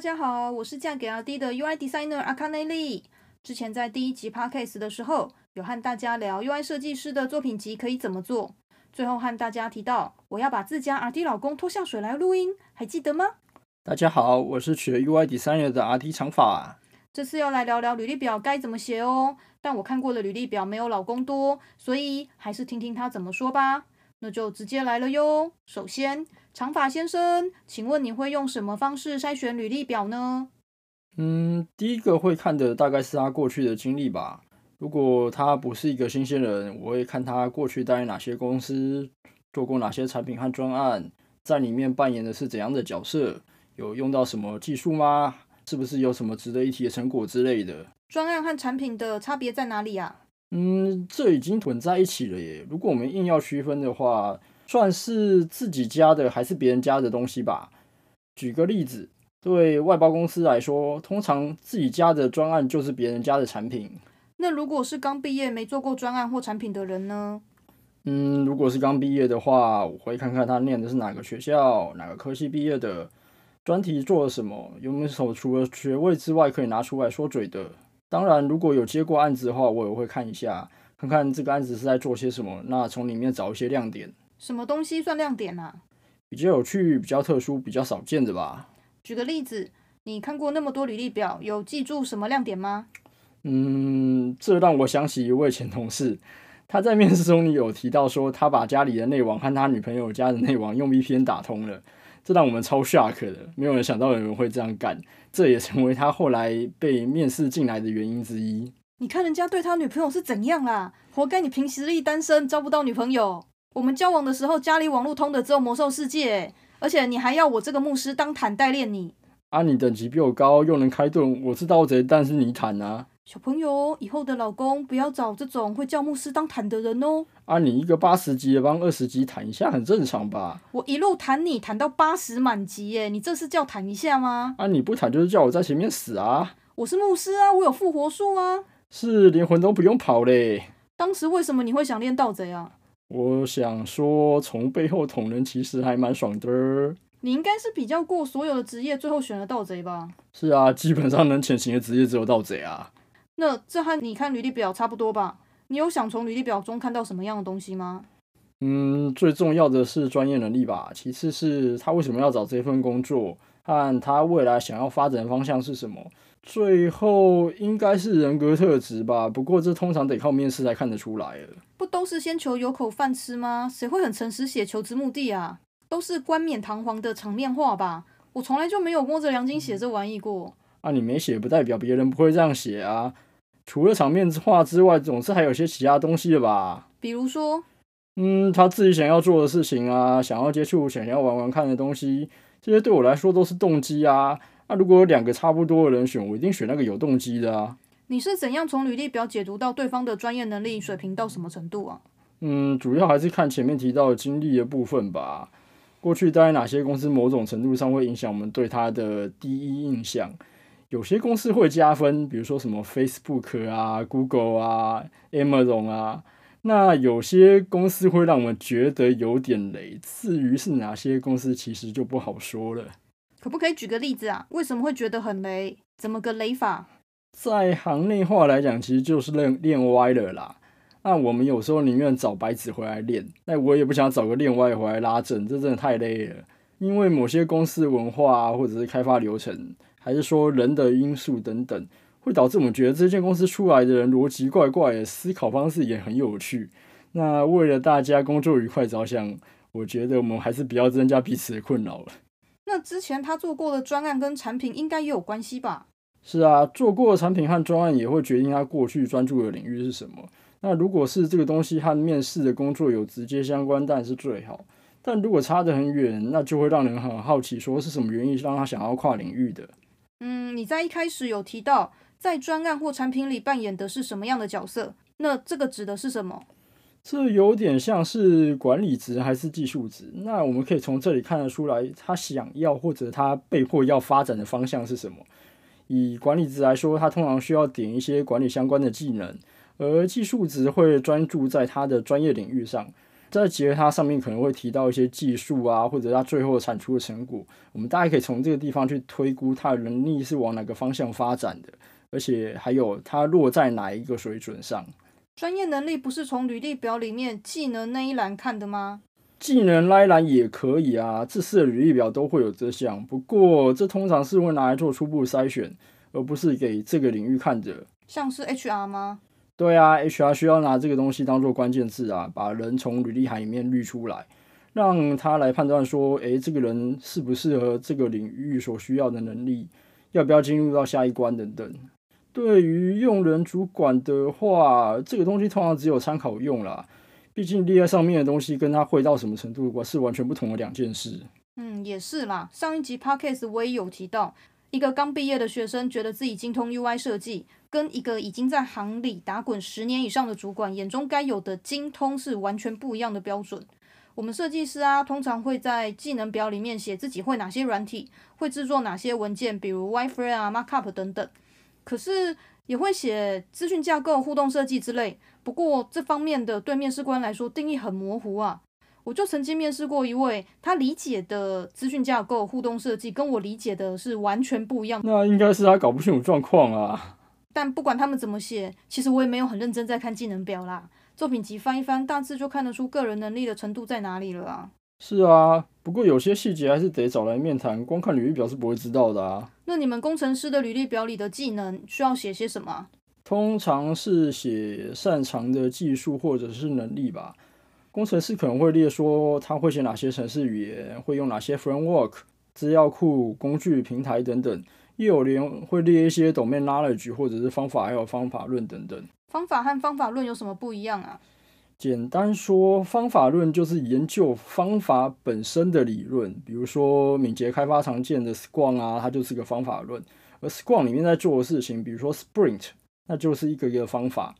大家好，我是嫁给阿 D 的 UI designer 阿卡内利。之前在第一集 podcast 的时候，有和大家聊 UI 设计师的作品集可以怎么做。最后和大家提到，我要把自家阿 D 老公拖下水来录音，还记得吗？大家好，我是学 UI designer 的阿 D 长发。这次要来聊聊履历表该怎么写哦。但我看过的履历表没有老公多，所以还是听听他怎么说吧。那就直接来了哟。首先，长发先生，请问你会用什么方式筛选履历表呢？嗯，第一个会看的大概是他过去的经历吧。如果他不是一个新鲜人，我会看他过去待哪些公司，做过哪些产品和专案，在里面扮演的是怎样的角色，有用到什么技术吗？是不是有什么值得一提的成果之类的？专案和产品的差别在哪里啊？嗯，这已经混在一起了耶。如果我们硬要区分的话，算是自己家的还是别人家的东西吧。举个例子，对外包公司来说，通常自己家的专案就是别人家的产品。那如果是刚毕业没做过专案或产品的人呢？嗯，如果是刚毕业的话，我会看看他念的是哪个学校、哪个科系毕业的，专题做了什么，有没有什么除了学位之外可以拿出来说嘴的。当然，如果有接过案子的话，我也会看一下，看看这个案子是在做些什么。那从里面找一些亮点。什么东西算亮点啊？比较有趣、比较特殊、比较少见的吧。举个例子，你看过那么多履历表，有记住什么亮点吗？嗯，这让我想起一位前同事，他在面试中有提到说，他把家里的内网和他女朋友家的内网用 VPN 打通了。这让我们超 shock 的，没有人想到有人会这样干，这也成为他后来被面试进来的原因之一。你看人家对他女朋友是怎样啦？活该你凭实力单身，招不到女朋友。我们交往的时候，家里网络通的只有魔兽世界，而且你还要我这个牧师当坦代练你。啊，你等级比我高，又能开盾，我是盗贼，但是你坦啊。小朋友，以后的老公不要找这种会叫牧师当坦的人哦。啊，你一个八十级的帮二十级坦一下，很正常吧？我一路坦你，坦到八十满级耶，你这是叫坦一下吗？啊，你不坦就是叫我在前面死啊！我是牧师啊，我有复活术啊。是，连魂都不用跑嘞。当时为什么你会想练盗贼啊？我想说，从背后捅人其实还蛮爽的。你应该是比较过所有的职业，最后选了盗贼吧？是啊，基本上能潜行的职业只有盗贼啊。那这和你看履历表差不多吧？你有想从履历表中看到什么样的东西吗？嗯，最重要的是专业能力吧。其次是他为什么要找这份工作，和他未来想要发展的方向是什么。最后应该是人格特质吧。不过这通常得靠面试才看得出来了。不都是先求有口饭吃吗？谁会很诚实写求职目的啊？都是冠冕堂皇的场面话吧？我从来就没有摸着良心写这玩意过。啊，你没写不代表别人不会这样写啊。除了场面话之外，总是还有些其他东西的吧？比如说，嗯，他自己想要做的事情啊，想要接触、想要玩玩看的东西，这些对我来说都是动机啊。那、啊、如果有两个差不多的人选，我一定选那个有动机的啊。你是怎样从履历表解读到对方的专业能力水平到什么程度啊？嗯，主要还是看前面提到的经历的部分吧。过去待在哪些公司，某种程度上会影响我们对他的第一印象。有些公司会加分，比如说什么 Facebook 啊、Google 啊、Amazon 啊。那有些公司会让我们觉得有点雷。至于是哪些公司，其实就不好说了。可不可以举个例子啊？为什么会觉得很雷？怎么个雷法？在行内话来讲，其实就是练练歪了啦。那我们有时候宁愿找白纸回来练，那我也不想找个练歪回来拉正，这真的太累了。因为某些公司文化啊，或者是开发流程。还是说人的因素等等，会导致我们觉得这间公司出来的人逻辑怪怪的，思考方式也很有趣。那为了大家工作愉快着想，我觉得我们还是不要增加彼此的困扰了。那之前他做过的专案跟产品应该也有关系吧？是啊，做过的产品和专案也会决定他过去专注的领域是什么。那如果是这个东西和面试的工作有直接相关，当然是最好。但如果差得很远，那就会让人很好奇，说是什么原因让他想要跨领域的。嗯，你在一开始有提到，在专案或产品里扮演的是什么样的角色？那这个指的是什么？这有点像是管理职还是技术职？那我们可以从这里看得出来，他想要或者他被迫要发展的方向是什么？以管理职来说，他通常需要点一些管理相关的技能，而技术职会专注在他的专业领域上。再结合它上面可能会提到一些技术啊，或者它最后产出的成果，我们大概可以从这个地方去推估它的能力是往哪个方向发展的，而且还有它落在哪一个水准上。专业能力不是从履历表里面技能那一栏看的吗？技能那一栏也可以啊，这次的履历表都会有这项，不过这通常是会拿来做初步筛选，而不是给这个领域看的。像是 HR 吗？对啊，HR 需要拿这个东西当做关键字啊，把人从履历海里面滤出来，让他来判断说，诶，这个人适不适合这个领域所需要的能力，要不要进入到下一关等等。对于用人主管的话，这个东西通常只有参考用啦。毕竟列在上面的东西跟他会到什么程度，是完全不同的两件事。嗯，也是啦。上一集 podcast 我也有提到，一个刚毕业的学生觉得自己精通 UI 设计，跟一个已经在行里打滚十年以上的主管眼中该有的精通是完全不一样的标准。我们设计师啊，通常会在技能表里面写自己会哪些软体，会制作哪些文件，比如 w i f r a m e 啊、Markup 等等。可是也会写资讯架构、互动设计之类。不过这方面的对面试官来说定义很模糊啊。我就曾经面试过一位，他理解的资讯架构、互动设计跟我理解的是完全不一样。那应该是他搞不清楚状况啊。但不管他们怎么写，其实我也没有很认真在看技能表啦。作品集翻一翻，大致就看得出个人能力的程度在哪里了啊。是啊，不过有些细节还是得找来面谈，光看履历表是不会知道的啊。那你们工程师的履历表里的技能需要写些什么？通常是写擅长的技术或者是能力吧。工程师可能会列说他会写哪些程式语言，会用哪些 framework、资料库、工具、平台等等。也有人会列一些 domain knowledge 或者是方法还有方法论等等。方法和方法论有什么不一样啊？简单说，方法论就是研究方法本身的理论，比如说敏捷开发常见的 Scrum 啊，它就是个方法论。而 Scrum 里面在做的事情，比如说 Sprint，那就是一个一个方法。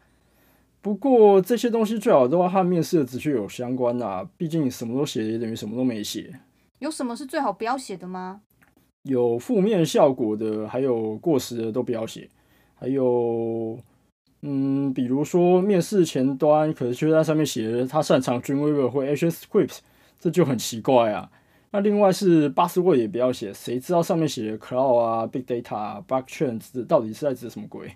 不过这些东西最好都要和面试的直缺有相关啊，毕竟什么都写也等于什么都没写。有什么是最好不要写的吗？有负面效果的，还有过时的都不要写，还有。嗯，比如说面试前端，可是却在上面写他擅长 Dreamweaver 或 ActionScript，这就很奇怪啊。那另外是 Buzzword 也不要写，谁知道上面写的 Cloud 啊、Big Data 啊、Blockchain 到底是在指什么鬼？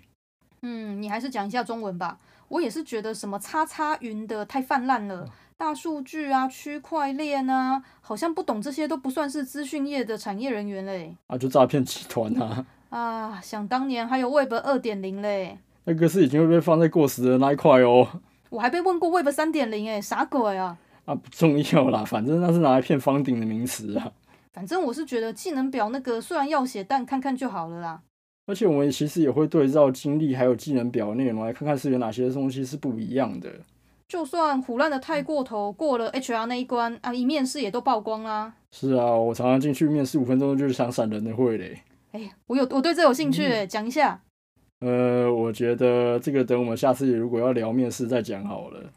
嗯，你还是讲一下中文吧。我也是觉得什么叉叉云的太泛滥了，大数据啊、区块链啊，好像不懂这些都不算是资讯业的产业人员嘞。啊，就诈骗集团啊。啊，想当年还有 Web 二点零嘞。那个是已经会被放在过时的那一块哦。我还被问过 Web 三点零，哎，啥鬼啊？啊，不重要啦，反正那是拿来骗方顶的名词啊。反正我是觉得技能表那个虽然要写，但看看就好了啦。而且我们其实也会对照经历还有技能表的内容来看看是有哪些东西是不一样的。就算胡烂的太过头，过了 HR 那一关啊，一面试也都曝光啦。是啊，我常常进去面试五分钟就是想闪人的会嘞。哎，我有我对这有兴趣，讲、嗯、一下。呃，我觉得这个等我们下次如果要聊面试再讲好了。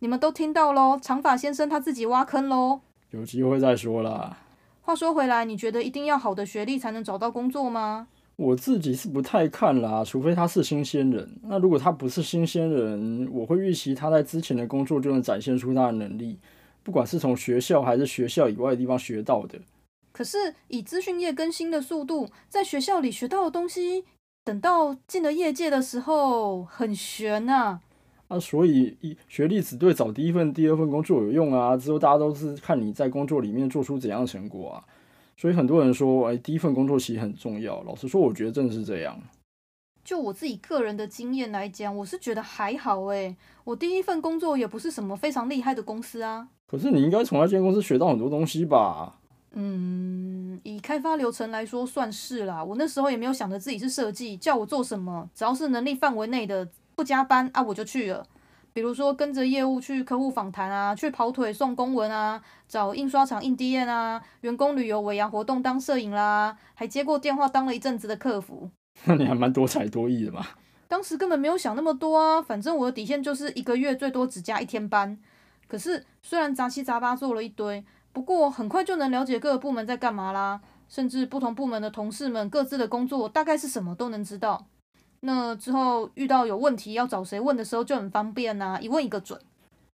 你们都听到喽，长发先生他自己挖坑喽。有机会再说啦。话说回来，你觉得一定要好的学历才能找到工作吗？我自己是不太看啦，除非他是新鲜人。那如果他不是新鲜人，我会预期他在之前的工作就能展现出他的能力，不管是从学校还是学校以外的地方学到的。可是以资讯业更新的速度，在学校里学到的东西。等到进了业界的时候，很悬呐、啊。啊，所以一学历只对找第一份、第二份工作有用啊。之后大家都是看你在工作里面做出怎样的成果啊。所以很多人说，哎，第一份工作其实很重要。老实说，我觉得真的是这样。就我自己个人的经验来讲，我是觉得还好哎。我第一份工作也不是什么非常厉害的公司啊。可是你应该从那间公司学到很多东西吧？嗯，以开发流程来说算是啦。我那时候也没有想着自己是设计，叫我做什么，只要是能力范围内的，不加班啊，我就去了。比如说跟着业务去客户访谈啊，去跑腿送公文啊，找印刷厂印 D N 啊，员工旅游尾牙活动当摄影啦，还接过电话当了一阵子的客服。那 你还蛮多才多艺的嘛。当时根本没有想那么多啊，反正我的底线就是一个月最多只加一天班。可是虽然杂七杂八做了一堆。不过很快就能了解各个部门在干嘛啦，甚至不同部门的同事们各自的工作大概是什么都能知道。那之后遇到有问题要找谁问的时候就很方便呐，一问一个准。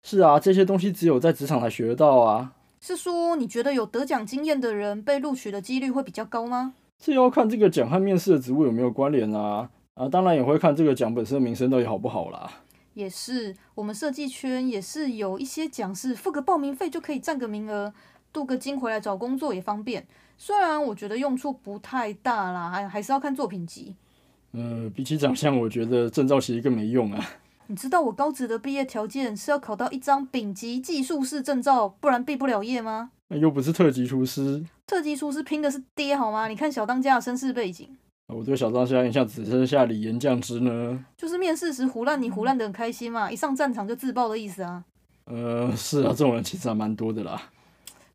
是啊，这些东西只有在职场才学得到啊。是说你觉得有得奖经验的人被录取的几率会比较高吗？这要看这个奖和面试的职务有没有关联啊。啊，当然也会看这个奖本身的名声到底好不好啦。也是，我们设计圈也是有一些讲是付个报名费就可以占个名额，镀个金回来找工作也方便。虽然我觉得用处不太大啦，还还是要看作品集。呃，比起长相，我觉得证照其实更没用啊。你知道我高职的毕业条件是要考到一张丙级技术士证照，不然毕不了业吗？那又不是特级厨师。特级厨师拼的是爹好吗？你看小当家的身世背景。我对小当家印象只剩下李岩酱汁呢。就是面试时胡烂你胡烂的很开心嘛，一上战场就自爆的意思啊。呃，是啊，这种人其实还蛮多的啦。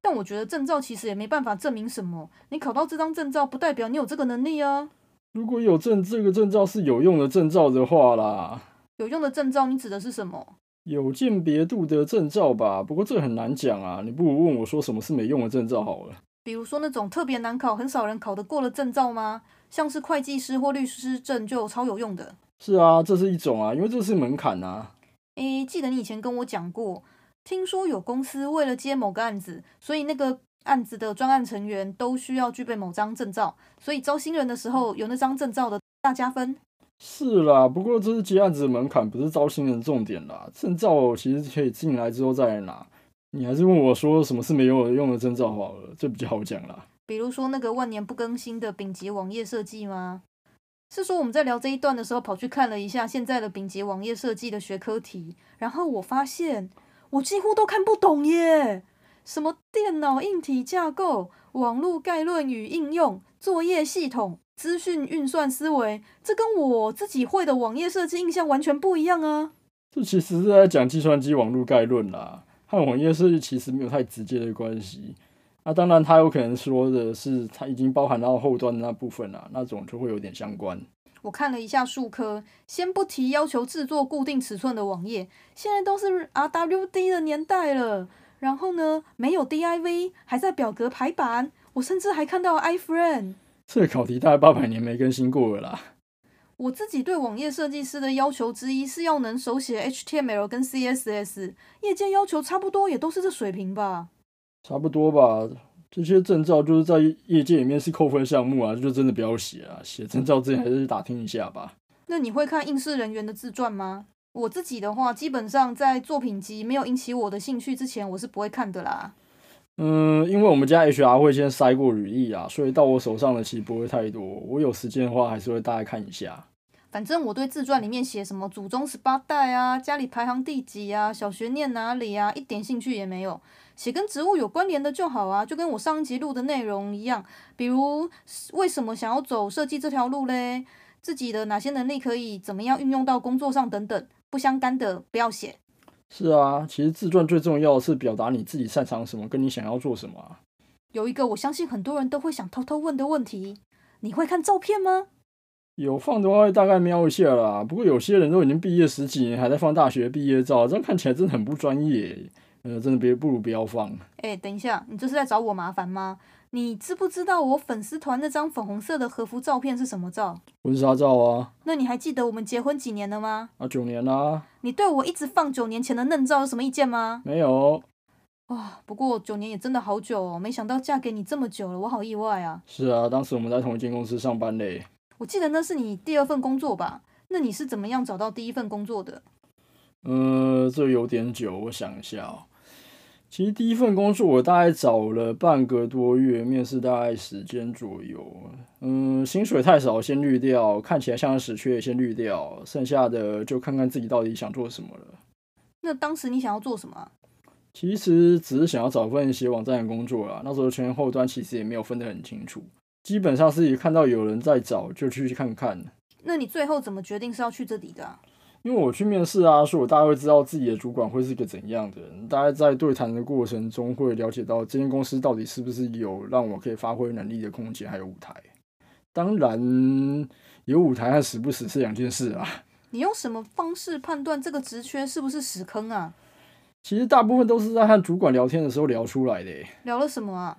但我觉得证照其实也没办法证明什么，你考到这张证照不代表你有这个能力啊。如果有证，这个证照是有用的证照的话啦。有用的证照，你指的是什么？有鉴别度的证照吧。不过这很难讲啊，你不如问我说什么是没用的证照好了。比如说那种特别难考、很少人考得过的证照吗？像是会计师或律师证就超有用的。是啊，这是一种啊，因为这是门槛啊。诶，记得你以前跟我讲过，听说有公司为了接某个案子，所以那个案子的专案成员都需要具备某张证照，所以招新人的时候有那张证照的大加分。是啦，不过这是接案子的门槛，不是招新人重点啦。证照其实可以进来之后再拿。你还是问我说什么是没有用的证照好了，这比较好讲啦。比如说那个万年不更新的丙级网页设计吗？是说我们在聊这一段的时候，跑去看了一下现在的丙级网页设计的学科题，然后我发现我几乎都看不懂耶。什么电脑硬体架构、网络概论与应用、作业系统、资讯运算思维，这跟我自己会的网页设计印象完全不一样啊！这其实是在讲计算机网络概论啦，和网页设计其实没有太直接的关系。那当然，他有可能说的是，它已经包含到后端的那部分了，那种就会有点相关。我看了一下数科，先不提要求制作固定尺寸的网页，现在都是 RWD 的年代了。然后呢，没有 DIV，还在表格排版。我甚至还看到 iframe。这个考题大概八百年没更新过了啦。我自己对网页设计师的要求之一是要能手写 HTML 跟 CSS，业界要求差不多也都是这水平吧。差不多吧，这些证照就是在业界里面是扣分项目啊，就真的不要写啊。写证照之前还是打听一下吧。那你会看应试人员的自传吗？我自己的话，基本上在作品集没有引起我的兴趣之前，我是不会看的啦。嗯，因为我们家 HR 会先筛过履历啊，所以到我手上的其实不会太多。我有时间的话，还是会大概看一下。反正我对自传里面写什么祖宗十八代啊，家里排行第几啊，小学念哪里啊，一点兴趣也没有。写跟植物有关联的就好啊，就跟我上一集录的内容一样，比如为什么想要走设计这条路嘞？自己的哪些能力可以怎么样运用到工作上等等，不相干的不要写。是啊，其实自传最重要的是表达你自己擅长什么，跟你想要做什么啊。有一个我相信很多人都会想偷偷问的问题，你会看照片吗？有放的话大概瞄一下啦，不过有些人都已经毕业十几年，还在放大学毕业照，这样看起来真的很不专业。呃，真的别不如不要放。哎、欸，等一下，你这是在找我麻烦吗？你知不知道我粉丝团那张粉红色的和服照片是什么照？婚纱照啊。那你还记得我们结婚几年了吗？啊，九年啦。你对我一直放九年前的嫩照有什么意见吗？没有。哇，不过九年也真的好久哦，没想到嫁给你这么久了，我好意外啊。是啊，当时我们在同一间公司上班嘞。我记得那是你第二份工作吧？那你是怎么样找到第一份工作的？呃，这有点久，我想一下哦。其实第一份工作我大概找了半个多月，面试大概时间左右。嗯，薪水太少先滤掉，看起来像是死缺也先滤掉，剩下的就看看自己到底想做什么了。那当时你想要做什么？其实只是想要找份写网站的工作啦。那时候前后端其实也没有分得很清楚，基本上是一看到有人在找就去看看。那你最后怎么决定是要去这里的啊？因为我去面试啊，所以我大概会知道自己的主管会是一个怎样的人。大概在对谈的过程中，会了解到这间公司到底是不是有让我可以发挥能力的空间，还有舞台。当然，有舞台和死不死是两件事啊。你用什么方式判断这个职缺是不是死坑啊？其实大部分都是在和主管聊天的时候聊出来的。聊了什么啊？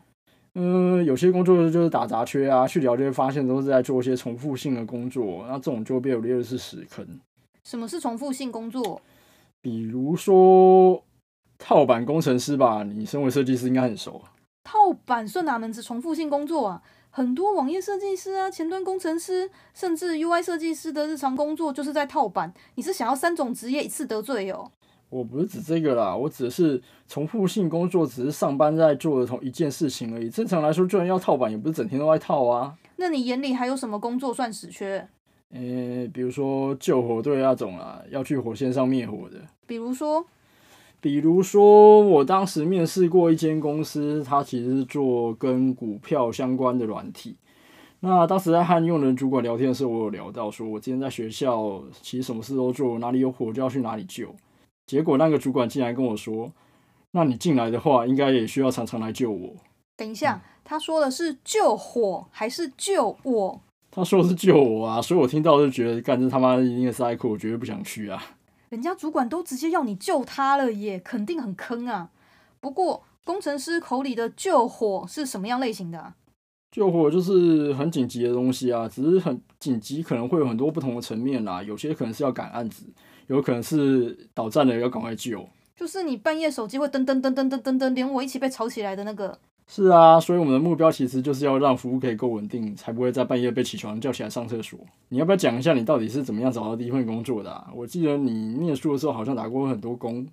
嗯，有些工作就是打杂缺啊，去聊就会发现都是在做一些重复性的工作，那这种就被我列的是死坑。什么是重复性工作？比如说，套版工程师吧，你身为设计师应该很熟。套版算哪门子重复性工作啊？很多网页设计师啊、前端工程师，甚至 UI 设计师的日常工作就是在套版。你是想要三种职业一次得罪哦？我不是指这个啦，我指的是重复性工作，只是上班在做的同一件事情而已。正常来说，就算要套版，也不是整天都在套啊。那你眼里还有什么工作算死缺？呃、欸，比如说救火队那种啊，要去火线上灭火的。比如说，比如说，我当时面试过一间公司，它其实是做跟股票相关的软体。那当时在和用人主管聊天的时候，我有聊到说，我今天在学校其实什么事都做，哪里有火就要去哪里救。结果那个主管竟然跟我说：“那你进来的话，应该也需要常常来救我。”等一下，他说的是救火还是救我？他说是救我啊，所以我听到就觉得，干这他妈一定是塞库，我绝对不想去啊。人家主管都直接要你救他了耶，肯定很坑啊。不过工程师口里的救火是什么样类型的啊？救火就是很紧急的东西啊，只是很紧急，可能会有很多不同的层面啦。有些可能是要赶案子。有可能是倒站了，要赶快救。就是你半夜手机会噔噔噔噔噔噔噔，连我一起被吵起来的那个。是啊，所以我们的目标其实就是要让服务可以够稳定，才不会在半夜被起床叫起来上厕所。你要不要讲一下你到底是怎么样找到第一份工作的啊？我记得你念书的时候好像打过很多工。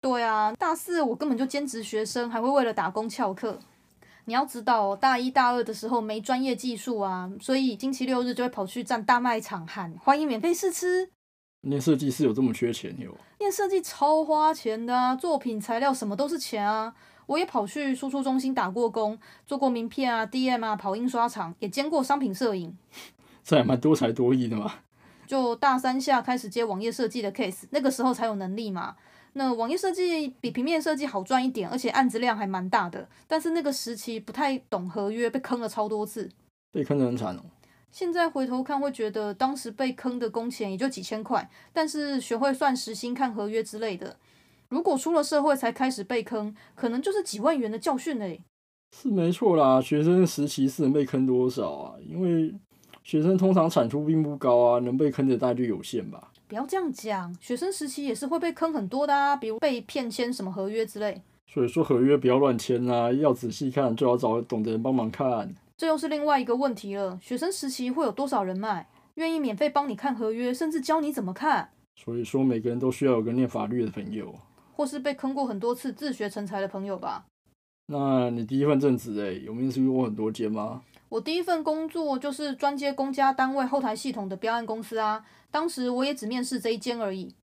对啊，大四我根本就兼职学生，还会为了打工翘课。你要知道，大一大二的时候没专业技术啊，所以星期六日就会跑去站大卖场喊欢迎免费试吃。念设计是有这么缺钱哟？念设计超花钱的啊，作品材料什么都是钱啊。我也跑去输出中心打过工，做过名片啊、DM 啊、跑印刷厂，也兼过商品摄影。这还蛮多才多艺的嘛。就大三下开始接网页设计的 case，那个时候才有能力嘛。那网页设计比平面设计好赚一点，而且案子量还蛮大的。但是那个时期不太懂合约，被坑了超多次。被坑得很惨哦。现在回头看，会觉得当时被坑的工钱也就几千块，但是学会算时薪、看合约之类的。如果出了社会才开始被坑，可能就是几万元的教训嘞。是没错啦，学生时期是能被坑多少啊？因为学生通常产出并不高啊，能被坑的概率有限吧。不要这样讲，学生时期也是会被坑很多的啊，比如被骗签什么合约之类。所以说合约不要乱签啊，要仔细看，最好找懂的人帮忙看。这又是另外一个问题了。学生时期会有多少人脉，愿意免费帮你看合约，甚至教你怎么看？所以说，每个人都需要有个念法律的朋友，或是被坑过很多次自学成才的朋友吧。那你第一份正职诶，有面试过很多间吗？我第一份工作就是专接公家单位后台系统的标案公司啊。当时我也只面试这一间而已。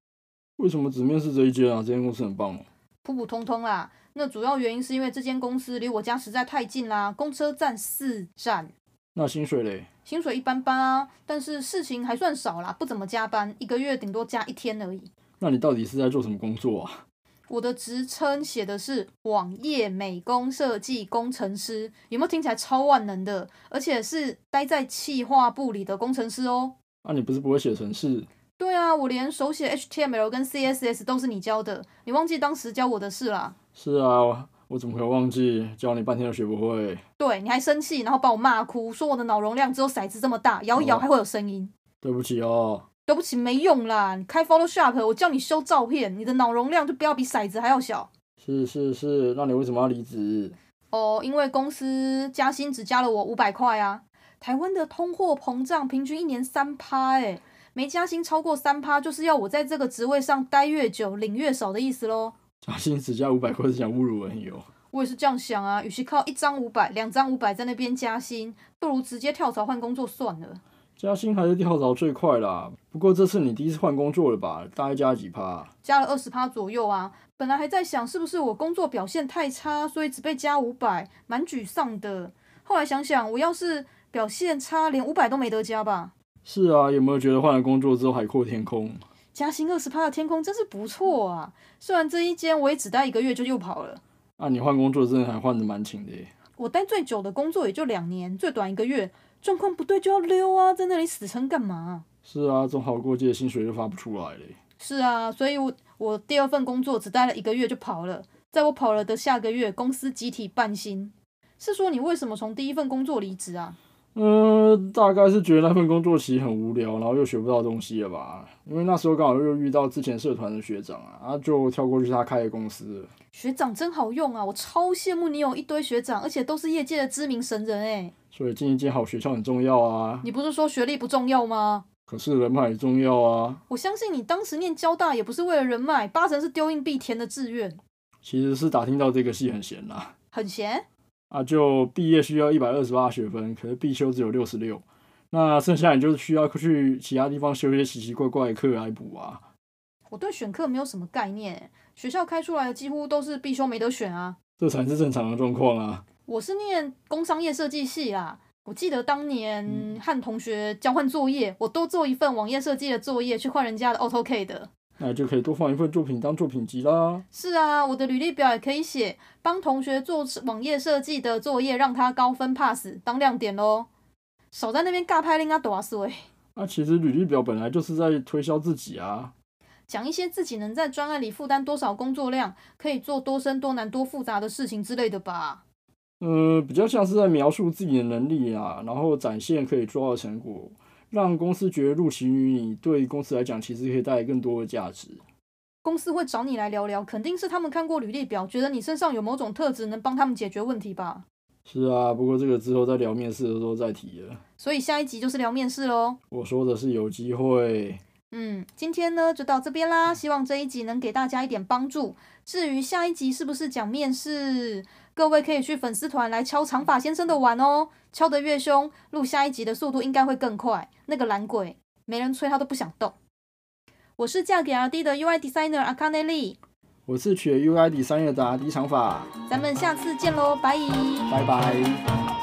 为什么只面试这一间啊？这间公司很棒哦。普普通通啦。那主要原因是因为这间公司离我家实在太近啦，公车站四站。那薪水嘞？薪水一般般啊，但是事情还算少啦，不怎么加班，一个月顶多加一天而已。那你到底是在做什么工作啊？我的职称写的是网页美工设计工程师，有没有听起来超万能的？而且是待在企划部里的工程师哦。那、啊、你不是不会写程式？对啊，我连手写 HTML 跟 CSS 都是你教的，你忘记当时教我的事啦？是啊，我怎么会忘记？教你半天都学不会。对，你还生气，然后把我骂哭，说我的脑容量只有骰子这么大，摇一摇还会有声音。对不起哦。对不起，没用啦。你开 Photoshop，我叫你修照片，你的脑容量就不要比骰子还要小。是是是，那你为什么要离职？哦，因为公司加薪只加了我五百块啊。台湾的通货膨胀平均一年三趴，诶，没加薪超过三趴，就是要我在这个职位上待越久，领越少的意思喽。加薪只加五百块是想侮辱人哟！我也是这样想啊，与其靠一张五百、两张五百在那边加薪，不如直接跳槽换工作算了。加薪还是跳槽最快啦。不过这次你第一次换工作了吧？大概加了几趴？加了二十趴左右啊。本来还在想是不是我工作表现太差，所以只被加五百，蛮沮丧的。后来想想，我要是表现差，连五百都没得加吧？是啊，有没有觉得换了工作之后海阔天空？加薪二十趴的天空真是不错啊！虽然这一间我也只待一个月就又跑了。啊，你换工作真的还换的蛮勤的耶。我待最久的工作也就两年，最短一个月，状况不对就要溜啊，在那里死撑干嘛？是啊，总好过借薪水又发不出来嘞。是啊，所以我我第二份工作只待了一个月就跑了，在我跑了的下个月，公司集体半薪。是说你为什么从第一份工作离职啊？嗯、呃，大概是觉得那份工作其实很无聊，然后又学不到东西了吧？因为那时候刚好又遇到之前社团的学长啊，啊，就跳过去他开的公司了。学长真好用啊，我超羡慕你有一堆学长，而且都是业界的知名神人诶。所以进一间好学校很重要啊。你不是说学历不重要吗？可是人脉也重要啊。我相信你当时念交大也不是为了人脉，八成是丢硬币填的志愿。其实是打听到这个系很闲啦。很闲？啊，就毕业需要一百二十八学分，可是必修只有六十六，那剩下你就是需要去其他地方修一些奇奇怪怪的课来补啊。我对选课没有什么概念，学校开出来的几乎都是必修没得选啊。这才是正常的状况啊。我是念工商业设计系啦，我记得当年和同学交换作业，我都做一份网页设计的作业去换人家的 AutoCAD 的。那就可以多放一份作品当作品集啦。是啊，我的履历表也可以写帮同学做网页设计的作业，让他高分 pass 当亮点喽。少在那边尬拍令啊，多岁。那其实履历表本来就是在推销自己啊，讲一些自己能在专案里负担多少工作量，可以做多深多难多复杂的事情之类的吧。嗯、呃，比较像是在描述自己的能力啊，然后展现可以做到的成果。让公司觉得入行于你，对公司来讲其实可以带来更多的价值。公司会找你来聊聊，肯定是他们看过履历表，觉得你身上有某种特质，能帮他们解决问题吧？是啊，不过这个之后在聊面试的时候再提了。所以下一集就是聊面试喽。我说的是有机会。嗯，今天呢就到这边啦，希望这一集能给大家一点帮助。至于下一集是不是讲面试？各位可以去粉丝团来敲长发先生的碗哦，敲得越凶，录下一集的速度应该会更快。那个懒鬼，没人催他都不想动。我是嫁给阿弟的 UI designer 阿卡内利，我是取 UI designer 的阿迪长发，咱们下次见喽，拜拜。拜拜。